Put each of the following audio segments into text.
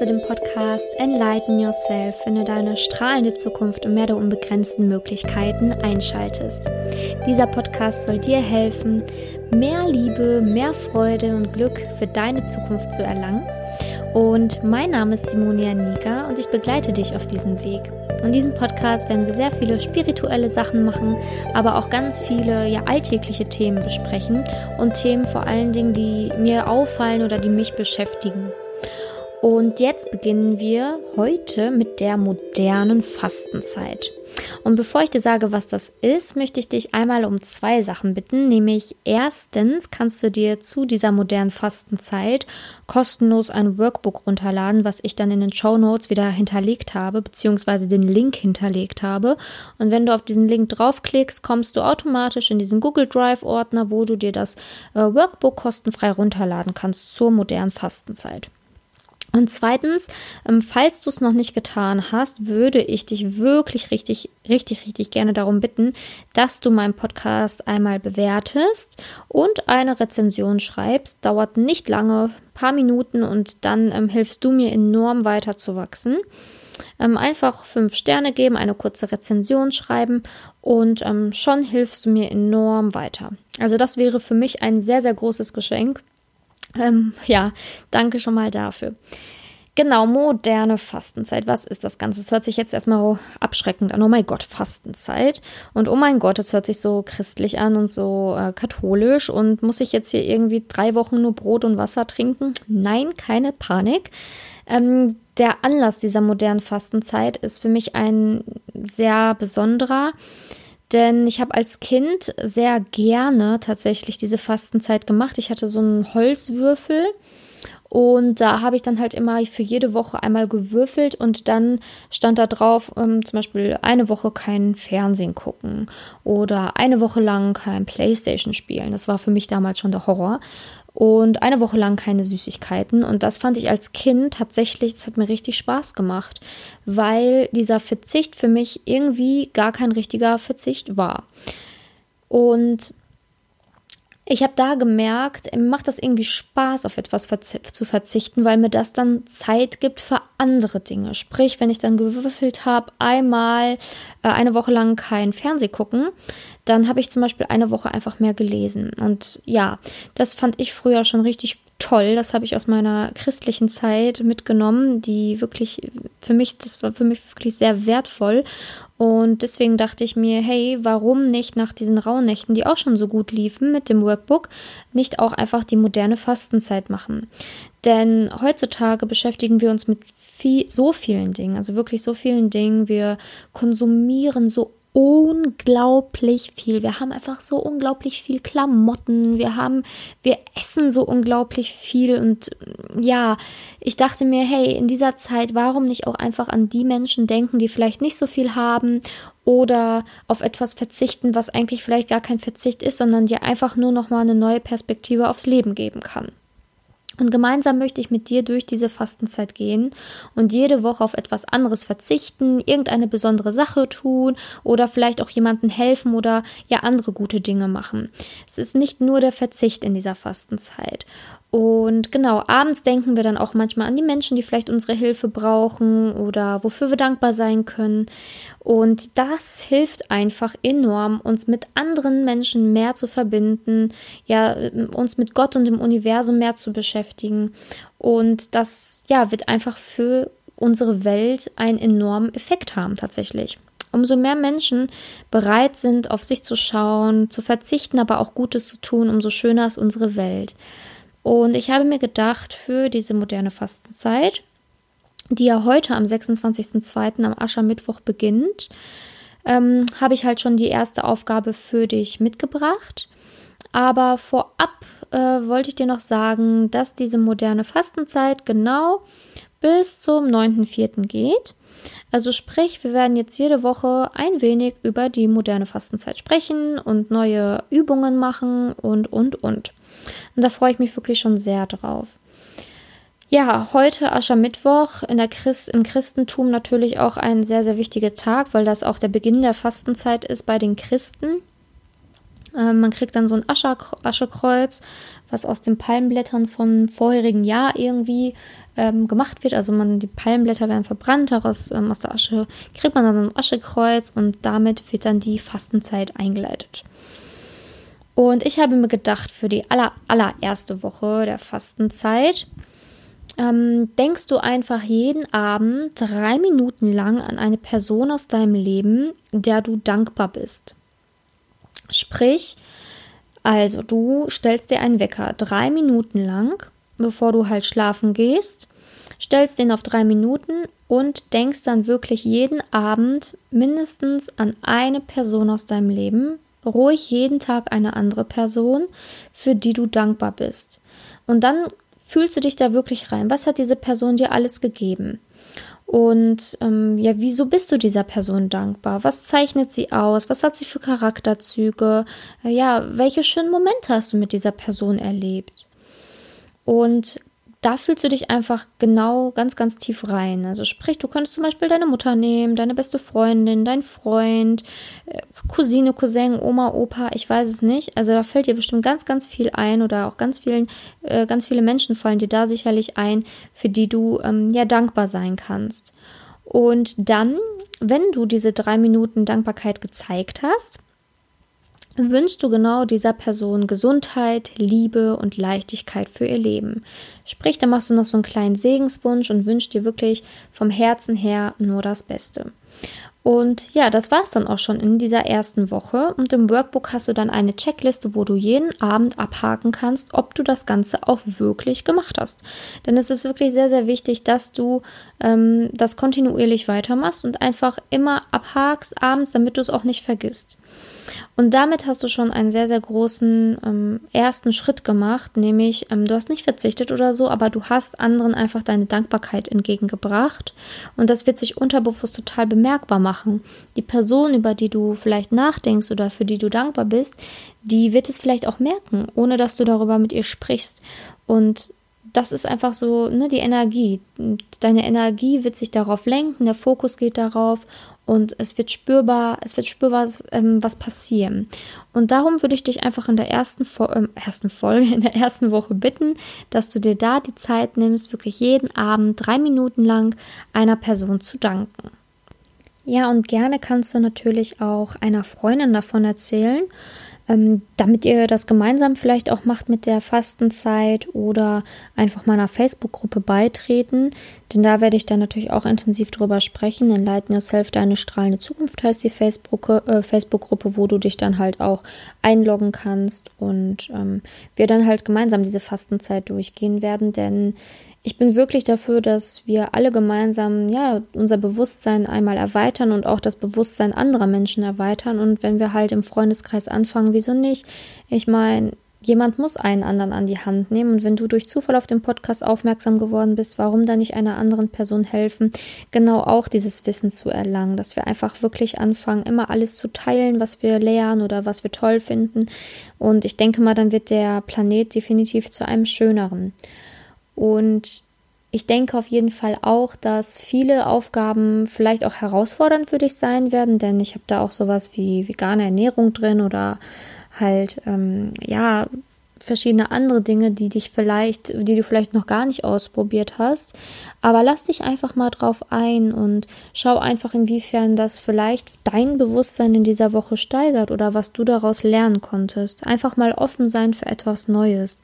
zu dem Podcast Enlighten Yourself, wenn du deine strahlende Zukunft im Meer der unbegrenzten Möglichkeiten einschaltest. Dieser Podcast soll dir helfen, mehr Liebe, mehr Freude und Glück für deine Zukunft zu erlangen. Und mein Name ist Simonia Niga und ich begleite dich auf diesem Weg. In diesem Podcast werden wir sehr viele spirituelle Sachen machen, aber auch ganz viele ja, alltägliche Themen besprechen und Themen vor allen Dingen, die mir auffallen oder die mich beschäftigen. Und jetzt beginnen wir heute mit der modernen Fastenzeit. Und bevor ich dir sage, was das ist, möchte ich dich einmal um zwei Sachen bitten. Nämlich erstens kannst du dir zu dieser modernen Fastenzeit kostenlos ein Workbook runterladen, was ich dann in den Show Notes wieder hinterlegt habe, beziehungsweise den Link hinterlegt habe. Und wenn du auf diesen Link draufklickst, kommst du automatisch in diesen Google Drive Ordner, wo du dir das äh, Workbook kostenfrei runterladen kannst zur modernen Fastenzeit. Und zweitens, ähm, falls du es noch nicht getan hast, würde ich dich wirklich richtig, richtig, richtig gerne darum bitten, dass du meinen Podcast einmal bewertest und eine Rezension schreibst. Dauert nicht lange, paar Minuten und dann ähm, hilfst du mir enorm weiter zu wachsen. Ähm, einfach fünf Sterne geben, eine kurze Rezension schreiben und ähm, schon hilfst du mir enorm weiter. Also das wäre für mich ein sehr, sehr großes Geschenk. Ähm, ja, danke schon mal dafür. Genau, moderne Fastenzeit. Was ist das Ganze? Es hört sich jetzt erstmal abschreckend an. Oh mein Gott, Fastenzeit. Und oh mein Gott, es hört sich so christlich an und so äh, katholisch. Und muss ich jetzt hier irgendwie drei Wochen nur Brot und Wasser trinken? Nein, keine Panik. Ähm, der Anlass dieser modernen Fastenzeit ist für mich ein sehr besonderer. Denn ich habe als Kind sehr gerne tatsächlich diese Fastenzeit gemacht. Ich hatte so einen Holzwürfel und da habe ich dann halt immer für jede Woche einmal gewürfelt und dann stand da drauf, ähm, zum Beispiel eine Woche kein Fernsehen gucken oder eine Woche lang kein Playstation spielen. Das war für mich damals schon der Horror. Und eine Woche lang keine Süßigkeiten. Und das fand ich als Kind tatsächlich, das hat mir richtig Spaß gemacht, weil dieser Verzicht für mich irgendwie gar kein richtiger Verzicht war. Und ich habe da gemerkt, macht das irgendwie Spaß, auf etwas zu verzichten, weil mir das dann Zeit gibt für andere Dinge. Sprich, wenn ich dann gewürfelt habe, einmal äh, eine Woche lang kein Fernseh gucken, dann habe ich zum Beispiel eine Woche einfach mehr gelesen. Und ja, das fand ich früher schon richtig toll. Das habe ich aus meiner christlichen Zeit mitgenommen, die wirklich für mich, das war für mich wirklich sehr wertvoll. Und deswegen dachte ich mir, hey, warum nicht nach diesen Rauhnächten, die auch schon so gut liefen mit dem Workbook, nicht auch einfach die moderne Fastenzeit machen? Denn heutzutage beschäftigen wir uns mit viel, so vielen Dingen, also wirklich so vielen Dingen. Wir konsumieren so unglaublich viel. Wir haben einfach so unglaublich viel Klamotten. Wir haben, wir essen so unglaublich viel. Und ja, ich dachte mir, hey, in dieser Zeit, warum nicht auch einfach an die Menschen denken, die vielleicht nicht so viel haben oder auf etwas verzichten, was eigentlich vielleicht gar kein Verzicht ist, sondern dir einfach nur nochmal eine neue Perspektive aufs Leben geben kann. Und gemeinsam möchte ich mit dir durch diese Fastenzeit gehen und jede Woche auf etwas anderes verzichten, irgendeine besondere Sache tun oder vielleicht auch jemandem helfen oder ja andere gute Dinge machen. Es ist nicht nur der Verzicht in dieser Fastenzeit. Und genau, abends denken wir dann auch manchmal an die Menschen, die vielleicht unsere Hilfe brauchen oder wofür wir dankbar sein können. Und das hilft einfach enorm, uns mit anderen Menschen mehr zu verbinden, ja, uns mit Gott und dem Universum mehr zu beschäftigen. Und das, ja, wird einfach für unsere Welt einen enormen Effekt haben, tatsächlich. Umso mehr Menschen bereit sind, auf sich zu schauen, zu verzichten, aber auch Gutes zu tun, umso schöner ist unsere Welt. Und ich habe mir gedacht, für diese moderne Fastenzeit, die ja heute am 26.02. am Aschermittwoch beginnt, ähm, habe ich halt schon die erste Aufgabe für dich mitgebracht. Aber vorab äh, wollte ich dir noch sagen, dass diese moderne Fastenzeit genau bis zum 9.04. geht. Also sprich, wir werden jetzt jede Woche ein wenig über die moderne Fastenzeit sprechen und neue Übungen machen und, und, und. Und da freue ich mich wirklich schon sehr drauf. Ja, heute Aschermittwoch in der Christ, im Christentum natürlich auch ein sehr, sehr wichtiger Tag, weil das auch der Beginn der Fastenzeit ist bei den Christen. Ähm, man kriegt dann so ein Ascher, Aschekreuz, was aus den Palmblättern von vorherigen Jahr irgendwie ähm, gemacht wird. Also man, die Palmblätter werden verbrannt, daraus ähm, aus der Asche kriegt man dann ein Aschekreuz und damit wird dann die Fastenzeit eingeleitet. Und ich habe mir gedacht, für die aller, allererste Woche der Fastenzeit ähm, denkst du einfach jeden Abend drei Minuten lang an eine Person aus deinem Leben, der du dankbar bist. Sprich, also du stellst dir einen Wecker drei Minuten lang, bevor du halt schlafen gehst, stellst den auf drei Minuten und denkst dann wirklich jeden Abend mindestens an eine Person aus deinem Leben, ruhig jeden Tag eine andere Person, für die du dankbar bist. Und dann fühlst du dich da wirklich rein. Was hat diese Person dir alles gegeben? Und ähm, ja, wieso bist du dieser Person dankbar? Was zeichnet sie aus? Was hat sie für Charakterzüge? Äh, ja, welche schönen Momente hast du mit dieser Person erlebt? Und da fühlst du dich einfach genau ganz, ganz tief rein. Also sprich, du könntest zum Beispiel deine Mutter nehmen, deine beste Freundin, dein Freund, äh, Cousine, Cousin, Oma, Opa, ich weiß es nicht. Also da fällt dir bestimmt ganz, ganz viel ein oder auch ganz vielen, äh, ganz viele Menschen fallen dir da sicherlich ein, für die du ähm, ja dankbar sein kannst. Und dann, wenn du diese drei Minuten Dankbarkeit gezeigt hast, wünschst du genau dieser Person Gesundheit, Liebe und Leichtigkeit für ihr Leben. Sprich, da machst du noch so einen kleinen Segenswunsch und wünschst dir wirklich vom Herzen her nur das Beste. Und ja, das war es dann auch schon in dieser ersten Woche. Und im Workbook hast du dann eine Checkliste, wo du jeden Abend abhaken kannst, ob du das Ganze auch wirklich gemacht hast. Denn es ist wirklich sehr, sehr wichtig, dass du ähm, das kontinuierlich weitermachst und einfach immer abhakst abends, damit du es auch nicht vergisst. Und damit hast du schon einen sehr, sehr großen ähm, ersten Schritt gemacht, nämlich ähm, du hast nicht verzichtet oder so, aber du hast anderen einfach deine Dankbarkeit entgegengebracht. Und das wird sich unterbewusst total bemerkbar machen. Die Person, über die du vielleicht nachdenkst oder für die du dankbar bist, die wird es vielleicht auch merken, ohne dass du darüber mit ihr sprichst. Und das ist einfach so, ne, die Energie. Deine Energie wird sich darauf lenken, der Fokus geht darauf und es wird spürbar, es wird spürbar ähm, was passieren. Und darum würde ich dich einfach in der ersten, äh, ersten Folge, in der ersten Woche bitten, dass du dir da die Zeit nimmst, wirklich jeden Abend drei Minuten lang einer Person zu danken. Ja, und gerne kannst du natürlich auch einer Freundin davon erzählen ähm, damit ihr das gemeinsam vielleicht auch macht mit der Fastenzeit oder einfach meiner Facebook-Gruppe beitreten. Denn da werde ich dann natürlich auch intensiv drüber sprechen. Enlighten Yourself, deine strahlende Zukunft heißt die äh, Facebook-Gruppe, Facebook wo du dich dann halt auch einloggen kannst und ähm, wir dann halt gemeinsam diese Fastenzeit durchgehen werden. Denn ich bin wirklich dafür, dass wir alle gemeinsam ja unser Bewusstsein einmal erweitern und auch das Bewusstsein anderer Menschen erweitern. Und wenn wir halt im Freundeskreis anfangen, wieso nicht? Ich meine, jemand muss einen anderen an die Hand nehmen. Und wenn du durch Zufall auf den Podcast aufmerksam geworden bist, warum dann nicht einer anderen Person helfen, genau auch dieses Wissen zu erlangen, dass wir einfach wirklich anfangen, immer alles zu teilen, was wir lernen oder was wir toll finden. Und ich denke mal, dann wird der Planet definitiv zu einem schöneren. Und ich denke auf jeden Fall auch, dass viele Aufgaben vielleicht auch herausfordernd für dich sein werden, denn ich habe da auch sowas wie vegane Ernährung drin oder halt, ähm, ja, verschiedene andere Dinge, die dich vielleicht, die du vielleicht noch gar nicht ausprobiert hast. Aber lass dich einfach mal drauf ein und schau einfach, inwiefern das vielleicht dein Bewusstsein in dieser Woche steigert oder was du daraus lernen konntest. Einfach mal offen sein für etwas Neues.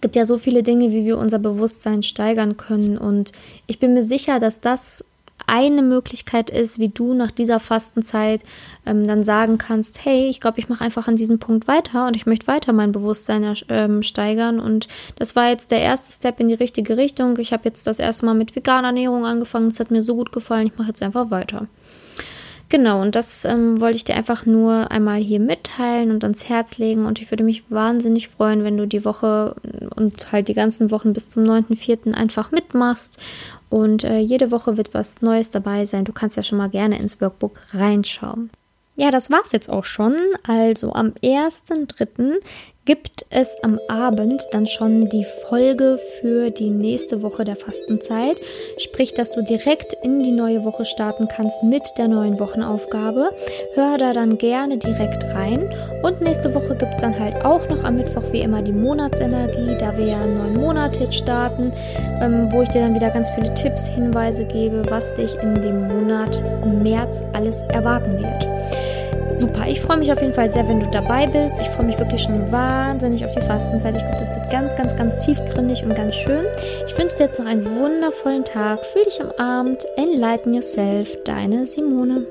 Es gibt ja so viele Dinge, wie wir unser Bewusstsein steigern können. Und ich bin mir sicher, dass das eine Möglichkeit ist, wie du nach dieser Fastenzeit ähm, dann sagen kannst, hey, ich glaube, ich mache einfach an diesem Punkt weiter und ich möchte weiter mein Bewusstsein ähm, steigern. Und das war jetzt der erste Step in die richtige Richtung. Ich habe jetzt das erste Mal mit veganer Ernährung angefangen. Es hat mir so gut gefallen. Ich mache jetzt einfach weiter. Genau, und das ähm, wollte ich dir einfach nur einmal hier mitteilen und ans Herz legen. Und ich würde mich wahnsinnig freuen, wenn du die Woche und halt die ganzen Wochen bis zum 9.4. einfach mitmachst. Und äh, jede Woche wird was Neues dabei sein. Du kannst ja schon mal gerne ins Workbook reinschauen. Ja, das war's jetzt auch schon. Also am 1.3 gibt es am Abend dann schon die Folge für die nächste Woche der Fastenzeit. Sprich, dass du direkt in die neue Woche starten kannst mit der neuen Wochenaufgabe. Hör da dann gerne direkt rein. Und nächste Woche gibt es dann halt auch noch am Mittwoch wie immer die Monatsenergie, da wir ja einen neuen Monat jetzt starten, ähm, wo ich dir dann wieder ganz viele Tipps, Hinweise gebe, was dich in dem Monat März alles erwarten wird super. Ich freue mich auf jeden Fall sehr, wenn du dabei bist. Ich freue mich wirklich schon wahnsinnig auf die Fastenzeit. Ich glaube, das wird ganz, ganz, ganz tiefgründig und ganz schön. Ich wünsche dir jetzt noch einen wundervollen Tag. Fühl dich am Abend. Enlighten yourself. Deine Simone.